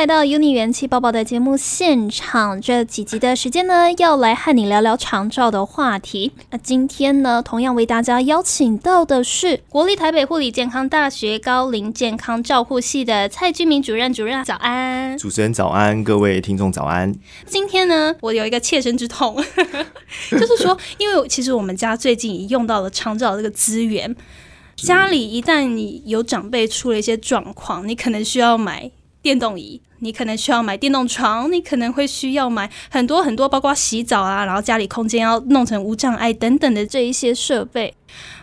来到 Uni 元气爆爆的节目现场，这几集的时间呢，要来和你聊聊长照的话题。那今天呢，同样为大家邀请到的是国立台北护理健康大学高龄健康照护系的蔡居明主任。主任早安，主持人早安，各位听众早安。今天呢，我有一个切身之痛，就是说，因为其实我们家最近也用到了长照这个资源。家里一旦你有长辈出了一些状况，你可能需要买电动椅，你可能需要买电动床，你可能会需要买很多很多，包括洗澡啊，然后家里空间要弄成无障碍等等的这一些设备。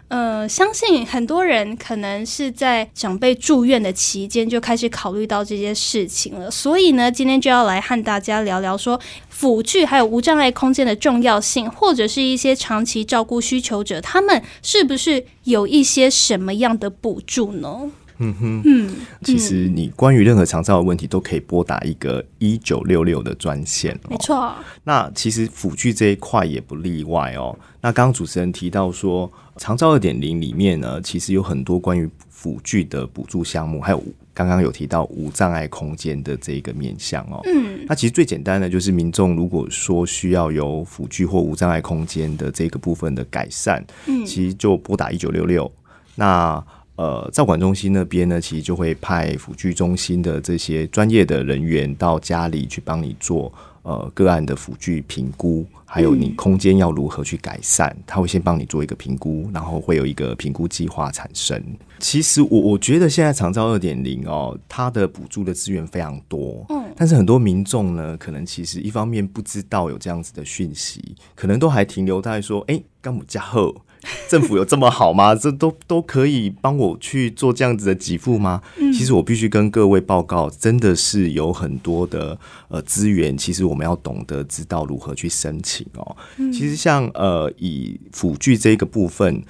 呃，相信很多人可能是在长辈住院的期间就开始考虑到这些事情了，所以呢，今天就要来和大家聊聊说辅具还有无障碍空间的重要性，或者是一些长期照顾需求者，他们是不是有一些什么样的补助呢？嗯哼，嗯，其实你关于任何长照的问题都可以拨打一个一九六六的专线，没错。那其实辅具这一块也不例外哦。那刚刚主持人提到说，长照二点零里面呢，其实有很多关于辅具的补助项目，还有刚刚有提到无障碍空间的这一个面向哦。嗯，那其实最简单的就是民众如果说需要有辅具或无障碍空间的这个部分的改善，嗯，其实就拨打一九六六。那呃，照管中心那边呢，其实就会派辅具中心的这些专业的人员到家里去帮你做呃个案的辅具评估，还有你空间要如何去改善，他会先帮你做一个评估，然后会有一个评估计划产生。其实我我觉得现在长照二点零哦，它的补助的资源非常多，嗯，但是很多民众呢，可能其实一方面不知道有这样子的讯息，可能都还停留在说，哎，干姆加厚。政府有这么好吗？这都都可以帮我去做这样子的给付吗？其实我必须跟各位报告，真的是有很多的呃资源，其实我们要懂得知道如何去申请哦。其实像呃以辅具这个部分。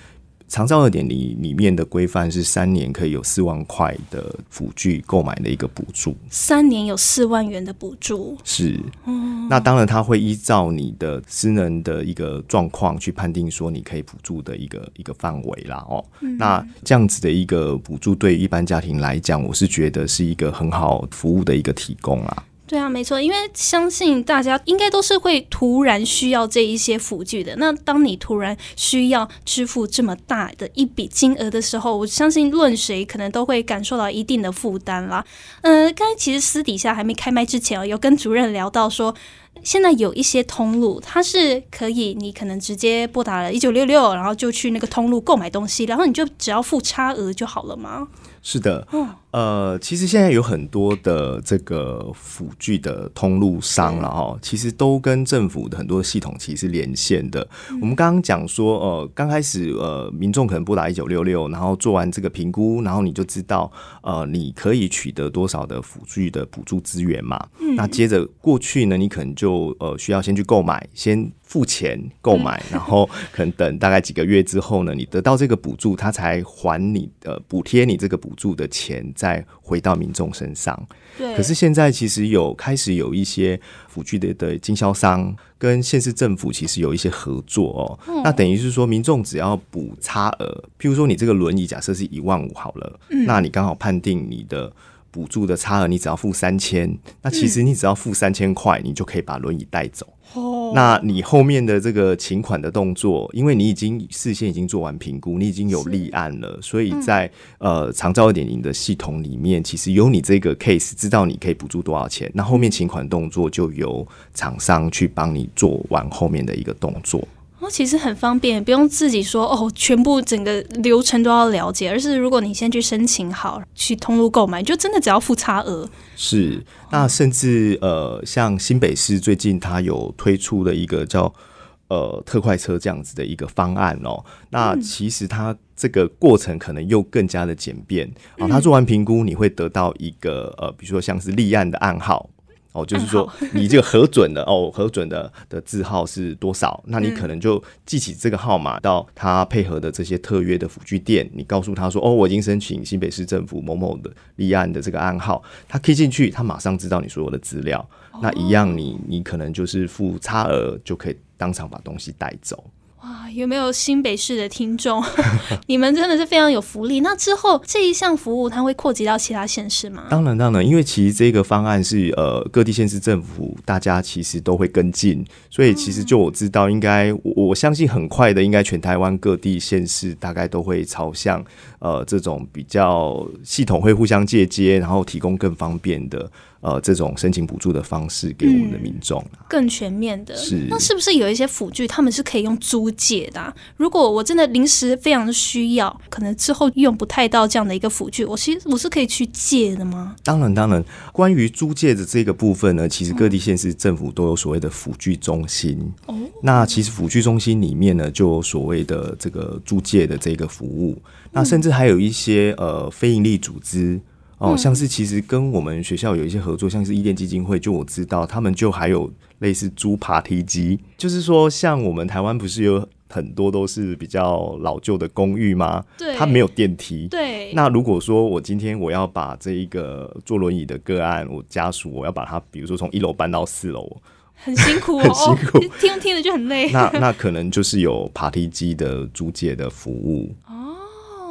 长照二点零里面的规范是三年可以有四万块的辅具购买的一个补助，三年有四万元的补助。是，那当然他会依照你的私人的一个状况去判定说你可以补助的一个一个范围啦哦，那这样子的一个补助对一般家庭来讲，我是觉得是一个很好服务的一个提供啊。对啊，没错，因为相信大家应该都是会突然需要这一些辅具的。那当你突然需要支付这么大的一笔金额的时候，我相信论谁可能都会感受到一定的负担啦。嗯，刚才其实私底下还没开麦之前有跟主任聊到说，现在有一些通路，它是可以你可能直接拨打了一九六六，然后就去那个通路购买东西，然后你就只要付差额就好了吗？是的，嗯呃，其实现在有很多的这个辅具的通路商了哈，其实都跟政府的很多系统其实是连线的。我们刚刚讲说，呃，刚开始呃，民众可能拨打一九六六，然后做完这个评估，然后你就知道，呃，你可以取得多少的辅具的补助资源嘛。嗯那接着过去呢，你可能就呃需要先去购买，先。付钱购买，然后可能等大概几个月之后呢，你得到这个补助，他才还你的补贴你这个补助的钱，再回到民众身上。对。可是现在其实有开始有一些辅具的的经销商跟县市政府其实有一些合作哦。那等于是说，民众只要补差额，譬如说你这个轮椅假设是一万五好了，那你刚好判定你的补助的差额，你只要付三千，那其实你只要付三千块，你就可以把轮椅带走。那你后面的这个请款的动作，因为你已经事先已经做完评估，你已经有立案了，所以在呃长照二点零的系统里面，其实有你这个 case，知道你可以补助多少钱，那后面请款动作就由厂商去帮你做完后面的一个动作。哦，其实很方便，不用自己说哦，全部整个流程都要了解，而是如果你先去申请好，去通路购买，就真的只要付差额。是，那甚至呃，像新北市最近它有推出的一个叫呃特快车这样子的一个方案哦，那其实它这个过程可能又更加的简便啊，他做完评估，你会得到一个呃，比如说像是立案的暗号。哦，就是说你这个核准的哦，核准的的字号是多少？那你可能就记起这个号码，到他配合的这些特约的辅具店，你告诉他说：“哦，我已经申请新北市政府某某的立案的这个暗号。”他可以进去，他马上知道你所有的资料。那一样，你你可能就是付差额就可以当场把东西带走。哇，有没有新北市的听众？你们真的是非常有福利。那之后这一项服务，它会扩及到其他县市吗？当然，当然，因为其实这个方案是呃各地县市政府大家其实都会跟进，所以其实就我知道，应该我我相信很快的，应该全台湾各地县市大概都会朝向呃这种比较系统会互相借接，然后提供更方便的。呃，这种申请补助的方式给我们的民众更全面的。是，那是不是有一些辅具他们是可以用租借的？如果我真的临时非常的需要，可能之后用不太到这样的一个辅具，我其实我是可以去借的吗？当然，当然。关于租借的这个部分呢，其实各地县市政府都有所谓的辅具中心。哦，那其实辅具中心里面呢，就有所谓的这个租借的这个服务。那甚至还有一些呃非营利组织。哦，像是其实跟我们学校有一些合作，像是伊甸基金会，就我知道他们就还有类似租爬梯机，就是说像我们台湾不是有很多都是比较老旧的公寓吗？对，它没有电梯。对，那如果说我今天我要把这一个坐轮椅的个案，我家属我要把它，比如说从一楼搬到四楼，很辛苦，很辛苦，听听着就很累。那那可能就是有爬梯机的租借的服务。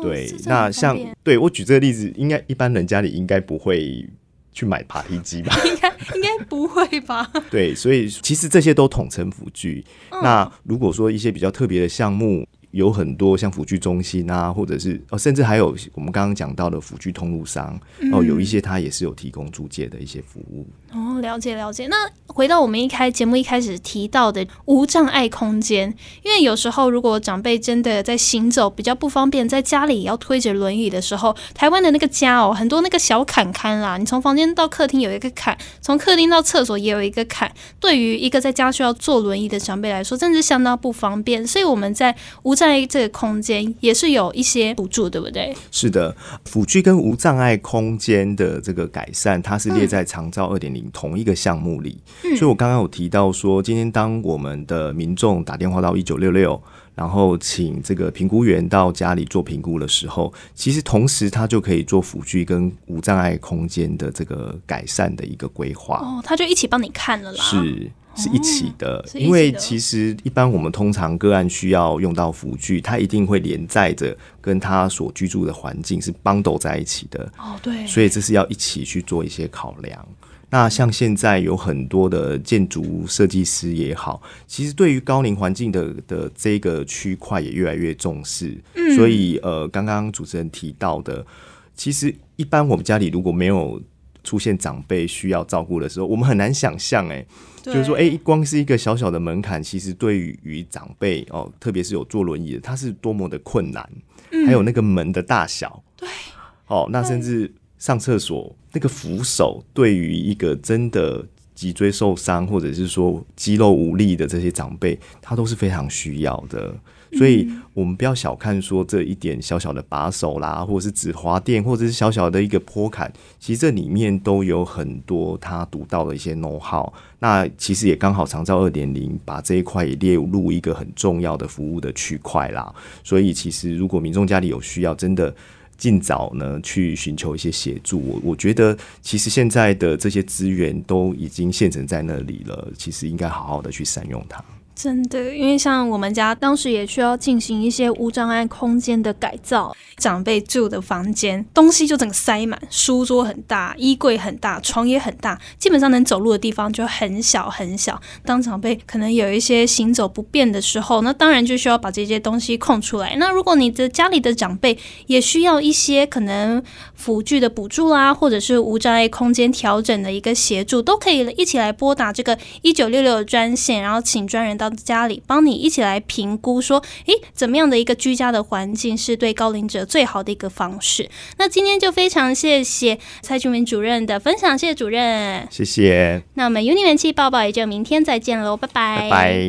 对，那像对我举这个例子，应该一般人家里应该不会去买爬梯机吧？应该应该不会吧？对，所以其实这些都统称辅具。那如果说一些比较特别的项目。有很多像辅具中心啊，或者是哦，甚至还有我们刚刚讲到的辅具通路商哦，有一些他也是有提供租借的一些服务哦。了解了解。那回到我们一开节目一开始提到的无障碍空间，因为有时候如果长辈真的在行走比较不方便，在家里要推着轮椅的时候，台湾的那个家哦，很多那个小坎坎啦，你从房间到客厅有一个坎，从客厅到厕所也有一个坎，对于一个在家需要坐轮椅的长辈来说，真的是相当不方便。所以我们在无障在这个空间也是有一些补助，对不对？是的，辅具跟无障碍空间的这个改善，它是列在长照二点零同一个项目里。所以我刚刚有提到说，今天当我们的民众打电话到一九六六，然后请这个评估员到家里做评估的时候，其实同时他就可以做辅具跟无障碍空间的这个改善的一个规划。哦，他就一起帮你看了啦。是。是一起的，因为其实一般我们通常个案需要用到辅具，它一定会连载着跟他所居住的环境是绑斗在一起的。哦，对，所以这是要一起去做一些考量。那像现在有很多的建筑设计师也好，其实对于高龄环境的的这个区块也越来越重视。嗯，所以呃，刚刚主持人提到的，其实一般我们家里如果没有出现长辈需要照顾的时候，我们很难想象哎。就是说，哎，光是一个小小的门槛，其实对于长辈哦，特别是有坐轮椅的，他是多么的困难。还有那个门的大小，对，哦，那甚至上厕所那个扶手，对于一个真的脊椎受伤或者是说肌肉无力的这些长辈，他都是非常需要的。所以，我们不要小看说这一点小小的把手啦，或者是指滑垫，或者是小小的一个坡坎，其实这里面都有很多他独到的一些 know how。那其实也刚好长照二点零把这一块也列入一个很重要的服务的区块啦。所以，其实如果民众家里有需要，真的尽早呢去寻求一些协助。我我觉得，其实现在的这些资源都已经现成在那里了，其实应该好好的去善用它。真的，因为像我们家当时也需要进行一些无障碍空间的改造，长辈住的房间东西就整个塞满，书桌很大，衣柜很大，床也很大，基本上能走路的地方就很小很小。当长辈可能有一些行走不便的时候，那当然就需要把这些东西空出来。那如果你的家里的长辈也需要一些可能辅具的补助啦，或者是无障碍空间调整的一个协助，都可以一起来拨打这个一九六六专线，然后请专人到到。家里帮你一起来评估，说，诶，怎么样的一个居家的环境是对高龄者最好的一个方式？那今天就非常谢谢蔡俊明主任的分享，谢谢主任，谢谢。那我们 Uni 元气抱抱也就明天再见喽，拜拜，拜拜。